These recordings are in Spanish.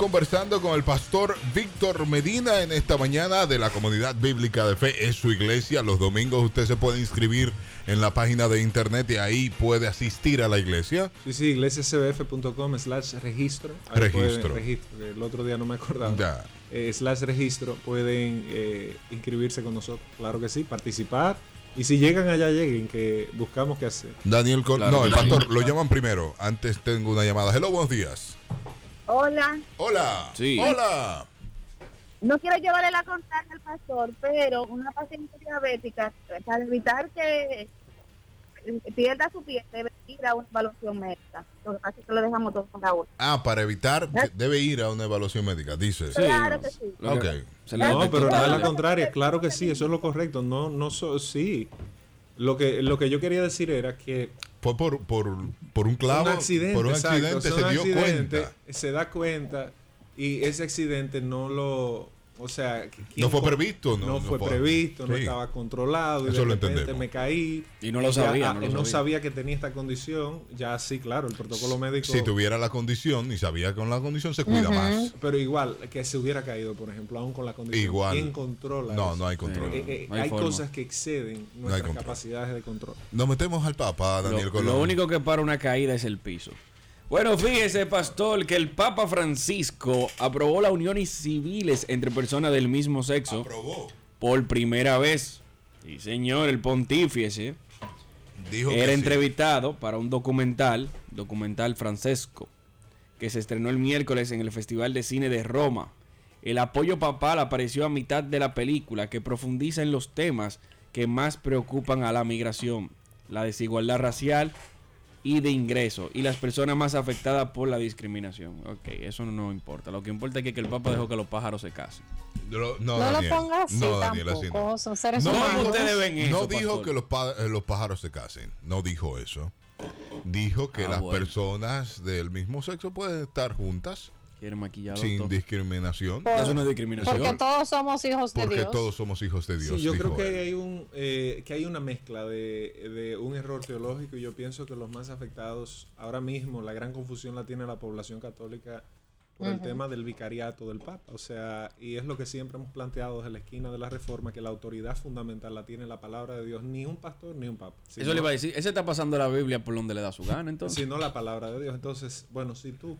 Conversando con el pastor Víctor Medina en esta mañana de la comunidad bíblica de fe. Es su iglesia. Los domingos usted se puede inscribir en la página de internet y ahí puede asistir a la iglesia. Sí, sí, iglesiacbf.com slash registro. Ahí Registro. pueden- registro, El otro día no me acordaba. Ya. Eh, slash registro. Pueden eh, inscribirse con nosotros. Claro que sí, participar. Y si llegan allá, lleguen, que buscamos qué hacer. Daniel Col- Claro No, el pastor lo llaman primero. Antes tengo una llamada. Hello, buenos días. Hola, Hola. Sí. Hola. no quiero llevarle la contraria al pastor, pero una paciente diabética, para evitar que eh, pierda su pie, debe ir a una evaluación médica. Lo que pasa es que lo dejamos todo con la otra. Ah, para evitar, que debe ir a una evaluación médica, dice. Sí, Claro que sí. lo que- Ok. se le No, pero no es la contraria. Claro que sí, eso es lo correcto. No, no, so- sí. Lo que, lo que yo quería decir era que Fue por, por, por un clavo. un accidente, por un exacto, accidente o sea, se dio accidente, cuenta. Se da cuenta y ese accidente no lo, o sea, ¿quién No fue previsto, no, no, no fue fue- previsto, no sí. estaba controlado y Eso de lo repente entendemos. me caí Y no lo sabía, ah, no lo no sabía. sabía que tenía esta condición, ya sí, claro, el protocolo médico, Si tuviera la condición y sabía que con la condición se cuida más. pero igual que se hubiera caído, por ejemplo, aún con la condición, Igual. ¿quién controla? No, eso? no hay control. Eh, eh, No hay cosas que exceden nuestras control. capacidades de control. Nos metemos al Papa, Daniel Lo, Colón. lo único que para una caída es el piso. Bueno, fíjese, pastor, que el Papa Francisco aprobó las uniones civiles entre personas del mismo sexo Aprobó. por primera vez. Sí, señor, el pontífice Dijo que era sí. entrevistado para un documental, documental francesco, que se estrenó el miércoles en el Festival de Cine de Roma. El apoyo papal apareció a mitad de la película, que profundiza en los temas que más preocupan a la migración, la desigualdad racial y de ingreso, y las personas más afectadas por la discriminación. Ok, eso no importa. Lo que importa es que, el Papa dejó que los pájaros se casen. No, No, Daniel. lo pongas así No, Daniel, así no. Son seres No, ¿Cómo humanos. ustedes ven eso, No dijo pastor? que los, pa- eh, los pájaros se casen. No dijo eso. Dijo que Ah, las bueno. personas del mismo sexo pueden estar juntas Quieren maquillarlo sin todo. discriminación. Por- Eso no es discriminación. Porque todos somos hijos de Porque Dios. todos somos hijos de Dios. Sí, yo creo que él. hay un eh, que hay una mezcla de, de un error teológico y yo pienso que los más afectados ahora mismo la gran confusión la tiene la población católica por el tema del vicariato del Papa, o sea, y es lo que siempre hemos planteado desde la esquina de la Reforma que la autoridad fundamental la tiene la palabra de Dios, ni un pastor ni un papa. Eso le iba a decir. Ese está pasando la Biblia por donde le da su gana, entonces. sino la palabra de Dios. Entonces, bueno, si tú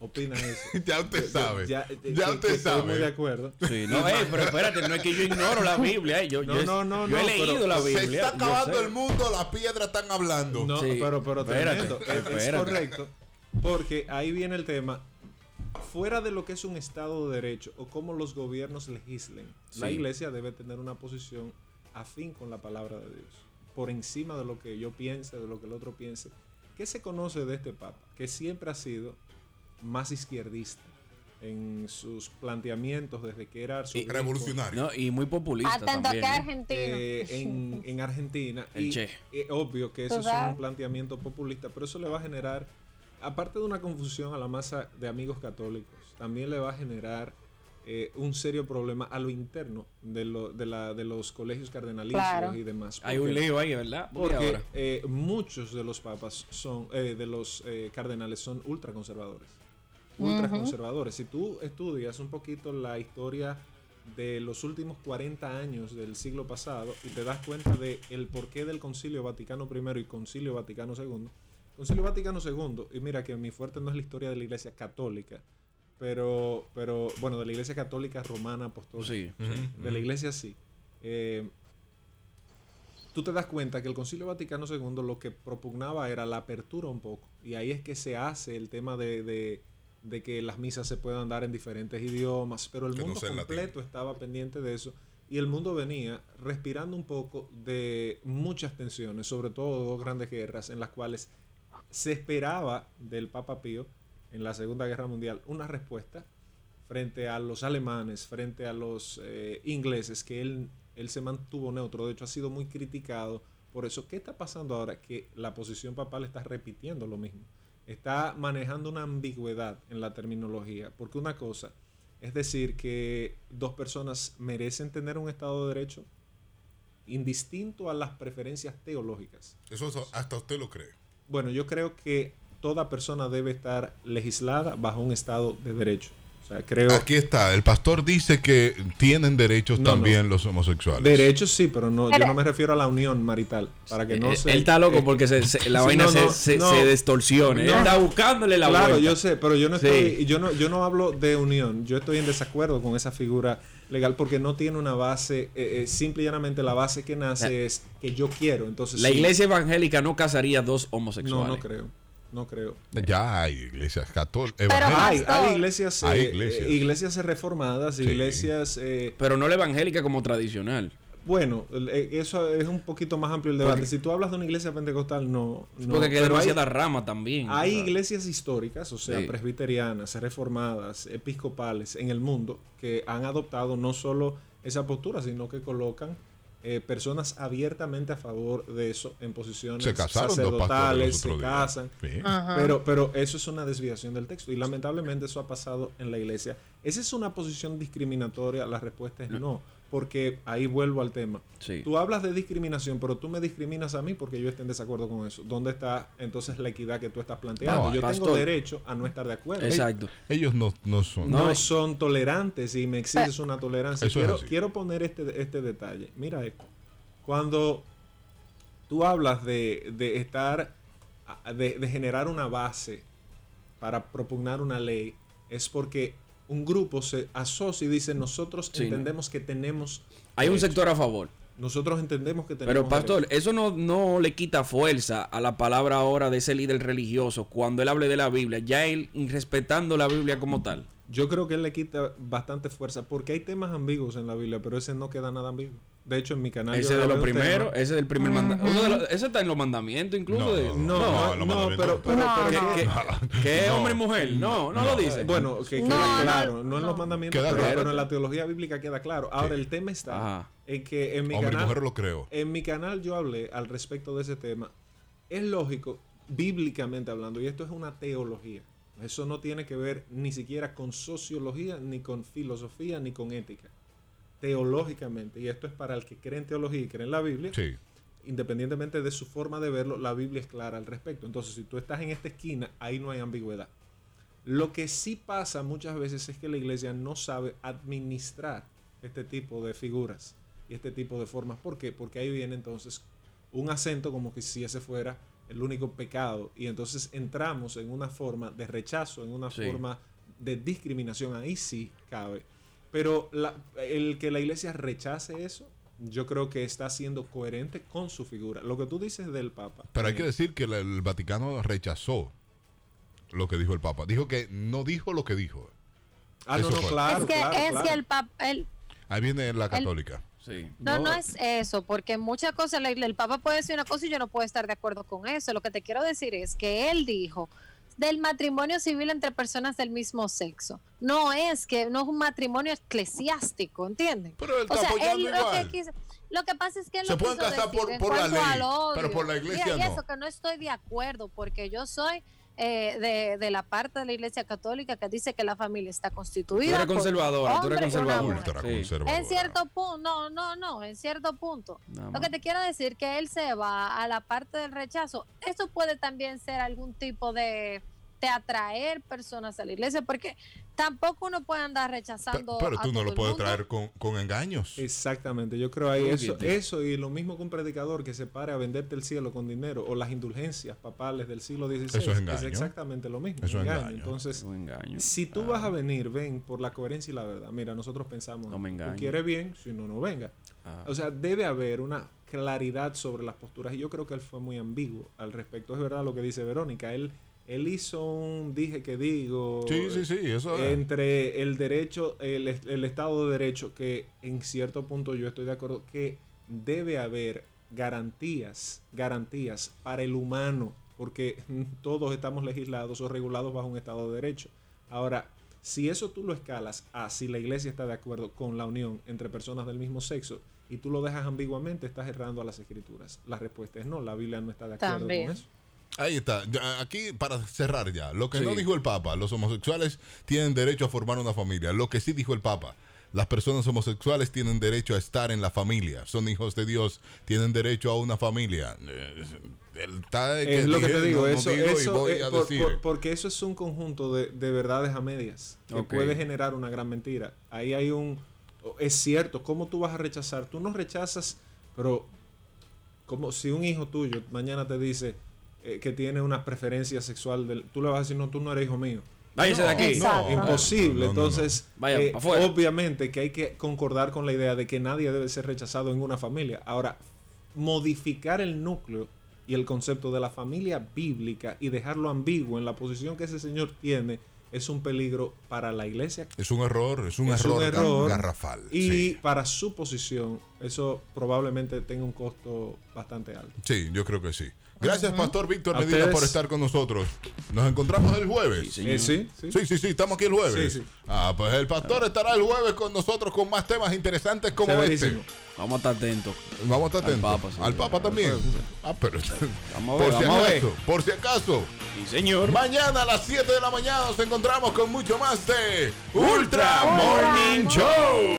opinas eso, Ya usted sabe. Ya, eh, que- usted que estoy muy de sabe. acuerdo. Sí, no, ey, pero espérate, no es que yo ignoro la Biblia. eh, Yo, No, yo, no, no, yo he no, leído la Se Biblia. está yo acabando el mundo, las piedras están hablando. No, Sí, pero, pero espérate, tremendo. Es- correcto. Porque ahí viene el tema. Fuera de lo que es un Estado de Derecho o cómo los gobiernos legislen, la iglesia debe tener una posición afín con la palabra de Dios. Por encima de lo que yo piense, de lo que el otro piense. ¿Qué se conoce de este Papa? Que siempre ha sido más izquierdista en sus planteamientos desde que era arzobispo, Revolucionario. No, y muy populista en también. ¿eh? argentino. eh, en, en Argentina. El y Che. eh, obvio que eso es un planteamiento populista, pero eso le va a generar, aparte de una confusión a la masa de amigos católicos, también le va a generar eh, un serio problema a lo interno de, lo- de, la, de los colegios cardenalicios Claro. y demás. Hay un lío ahí, ¿verdad? Porque Porque ahora. eh, muchos de los papas son, eh, de los eh, cardenales son ultraconservadores. Ultraconservadores. Si tú estudias un poquito la historia de los últimos 40 años del siglo pasado y te das cuenta de el porqué del Concilio Vaticano I y Concilio Vaticano II. Concilio Vaticano II, y mira que mi fuerte no es la historia de la Iglesia Católica, pero, pero bueno, de la Iglesia Católica Romana Apostólica Sí, de la iglesia sí. Eh, tú te das cuenta que el Concilio Vaticano II lo que propugnaba era la apertura un poco. Y ahí es que se hace el tema de, de- de que las misas se puedan dar en diferentes idiomas, pero el Que mundo completo estaba pendiente de eso. Y el mundo venía respirando un poco de muchas tensiones, sobre todo dos grandes guerras en las cuales se esperaba del Papa Pío en la Segunda Guerra Mundial una respuesta frente a los alemanes, frente a los eh, ingleses, que él, él se mantuvo neutro. De hecho, ha sido muy criticado por eso. ¿Qué está pasando ahora? Que la posición papal está repitiendo lo mismo. Está manejando una ambigüedad en la terminología. Porque una cosa es decir que dos personas merecen tener un Estado de Derecho indistinto a las preferencias teológicas. Eso hasta usted lo cree. Bueno, yo creo que toda persona debe estar legislada bajo un estado de derecho. O sea, creo... Aquí está, el pastor dice que tienen derechos No, también los homosexuales. Derechos sí, pero no, yo no me refiero a la unión marital. Para que no Eh, se... él está loco eh, porque se- se- la sí, vaina no, se, no, se, no. Él No. está buscándole la claro, vuelta. yo sé, pero yo no Sí. estoy, yo no, yo no hablo de unión. Yo estoy en desacuerdo con esa figura legal porque no tiene una base, eh, eh, simple y llanamente la base que nace La- es que yo quiero. Entonces La sí. iglesia evangélica no casaría dos no, homosexuales. no creo, no creo. Ya hay iglesias católicas. Hay, hay iglesias, Hay eh, iglesias. eh, iglesias reformadas, Sí. iglesias, eh, Pero no la evangélica como tradicional. bueno, eso es un poquito más amplio el debate. Porque- si tú hablas de una iglesia pentecostal, no, no. porque hay- demasiada rama también. Hay iglesias históricas, o sea, Sí. presbiterianas, reformadas, episcopales en el mundo que han adoptado no solo esa postura, sino que colocan eh, personas abiertamente a favor de eso en posiciones Se casaron sacerdotales, se casan. Sí. Pero, pero eso es una desviación del texto y lamentablemente eso ha pasado en la iglesia. ¿Esa es una posición discriminatoria? La respuesta es no, porque ahí vuelvo al tema. Sí. Tú hablas de discriminación, pero tú me discriminas a mí porque yo esté en desacuerdo con eso. ¿Dónde está entonces la equidad que tú estás planteando? No, yo pastor. tengo derecho a no estar de acuerdo. Exacto. Ellos no, no son. No, No, son tolerantes y me exiges una tolerancia. Eso es Quiero, poner este, este detalle. Mira esto. Cuando tú hablas de, de estar, de, de generar una base para propugnar una ley, es porque un grupo se asocia y dice, nosotros Sí. entendemos que tenemos... Hay un sector a favor. Nosotros entendemos que tenemos... Pero pastor, derechos". eso no, no le quita fuerza a la palabra ahora de ese líder religioso cuando él hable de la Biblia, ya él respetando la Biblia como tal. Yo creo que él le quita bastante fuerza porque hay temas ambiguos en la Biblia, pero ese no queda nada ambiguo. De hecho, en mi canal... ese de hablé lo primero, ese del primer mandamiento. Ese está en los mandamientos incluso. No, de, no, No, No, no, los no, mandamientos pero, no. pero, pero No, que- no. que es No. hombre y mujer. No, no, lo dice. Bueno, que no, claro, no, en los no. mandamientos, Queda pero, claro. pero en la teología bíblica queda claro. Ahora, el tema está Ajá. en que en mi, Hombre y canal, mujer lo creo. en mi canal yo hablé al respecto de ese tema. Es lógico, bíblicamente hablando, y esto es una teología. Eso no tiene que ver ni siquiera con sociología, ni con filosofía, ni con ética. Teológicamente, y esto es para el que cree en teología y cree en la Biblia, Sí. independientemente de su forma de verlo, la Biblia es clara al respecto. Entonces, si tú estás en esta esquina, ahí no hay ambigüedad. Lo que sí pasa muchas veces es que la iglesia no sabe administrar este tipo de figuras y este tipo de formas. ¿Por qué? Porque ahí viene entonces un acento como que si ese fuera el único pecado y entonces entramos en una forma de rechazo, en una Sí. forma de discriminación. Ahí sí cabe. Pero la- el que la iglesia rechace eso, yo creo que está siendo coherente con su figura. Lo que tú dices del Papa. Pero hay que decir que el, el Vaticano rechazó lo que dijo el Papa. Dijo que no dijo lo que dijo. Ah, no, eso no, claro. es que, claro, es claro. que el papa, el, Ahí viene la católica. Sí. no, no es eso, porque muchas cosas, el, el Papa puede decir una cosa y yo no puedo estar de acuerdo con eso. Lo que te quiero decir es que él dijo del matrimonio civil entre personas del mismo sexo. No es que, no es un matrimonio eclesiástico, ¿entienden? Pero él O está sea, apoyando él lo que quiso- lo que pasa es que él Se lo pueden quiso casar decir por- por la ley, odio. pero por la iglesia Mira, y no. eso que no estoy de acuerdo, porque yo soy eh, de, de la parte de la iglesia católica que dice que la familia está Tú constituida. eres por conservadora, tú eres hombre y una conservadora. Ultra Sí. conservadora. En cierto punto, no, no, no, en cierto punto. Lo que te quiero decir que él se va a la parte del rechazo. Eso puede también ser algún tipo de, de atraer personas a la iglesia, porque tampoco uno puede andar rechazando. Pero a tú no todo lo puedes traer con, con engaños. Exactamente, yo creo ahí eso, eso y lo mismo que un predicador que se pare a venderte el cielo con dinero o las indulgencias papales del siglo XVI. Eso es engaño. exactamente lo mismo. Eso es engaño. engaño. Entonces, engaño. si tú vas a venir, ven por la coherencia y la verdad. Mira, nosotros pensamos, No me tú engañes. quieres bien, si no, no venga. Ah. O sea, debe haber una claridad sobre las posturas y yo creo que él fue muy ambiguo al respecto. Es verdad lo que dice Verónica, él, él hizo un dije que digo Sí, sí, sí. Eso es. entre el derecho, el, el Estado de Derecho, que en cierto punto yo estoy de acuerdo que debe haber garantías, garantías para el humano, porque todos estamos legislados o regulados bajo un Estado de Derecho. Ahora, si eso tú lo escalas a si la iglesia está de acuerdo con la unión entre personas del mismo sexo y tú lo dejas ambiguamente, estás errando a las escrituras. La respuesta es no, la Biblia no está de acuerdo También. con eso. Ahí está. Aquí, para cerrar ya. Lo que Sí. no dijo el Papa, los homosexuales tienen derecho a formar una familia. Lo que sí dijo el Papa, Las personas homosexuales tienen derecho a estar en la familia. Son hijos de Dios. Tienen derecho a una familia. Eh, Es lo que te digo, no- no eso, digo eso, voy eh, a por- decir. por- porque eso es un conjunto de, de verdades a medias que puede generar una gran mentira. Ahí hay un... Es cierto, ¿cómo tú vas a rechazar? Tú no rechazas, pero como si un hijo tuyo mañana te dice eh, que tiene una preferencia sexual, del, tú le vas a decir, no, tú no eres hijo mío. Váyase de aquí. Exacto. Imposible. No, no, no, no. Entonces, Vaya, eh, obviamente que hay que concordar con la idea de que nadie debe ser rechazado en una familia. Ahora, modificar el núcleo y el concepto de la familia bíblica y dejarlo ambiguo en la posición que ese señor tiene es un peligro para la iglesia Es un error, es un Es error, un error. garrafal. y sí. para su posición eso probablemente tenga un costo bastante alto. Sí, yo creo que sí. Gracias, Pastor Víctor Medina, ustedes. por estar con nosotros. Nos encontramos el jueves. Sí. Eh, sí, sí. Sí, sí, sí, estamos aquí el jueves. Sí, sí. Ah, pues el pastor estará el jueves con nosotros con más temas interesantes como Severísimo. este. Vamos a estar atentos. Vamos a estar Al atentos. Papa, sí. Al Papa también. Ah, pero Vamos a ver, por si vamos a ver. acaso, por si acaso. Sí, señor. Mañana a las 7 de la mañana nos encontramos con mucho más de Ultra Morning Show.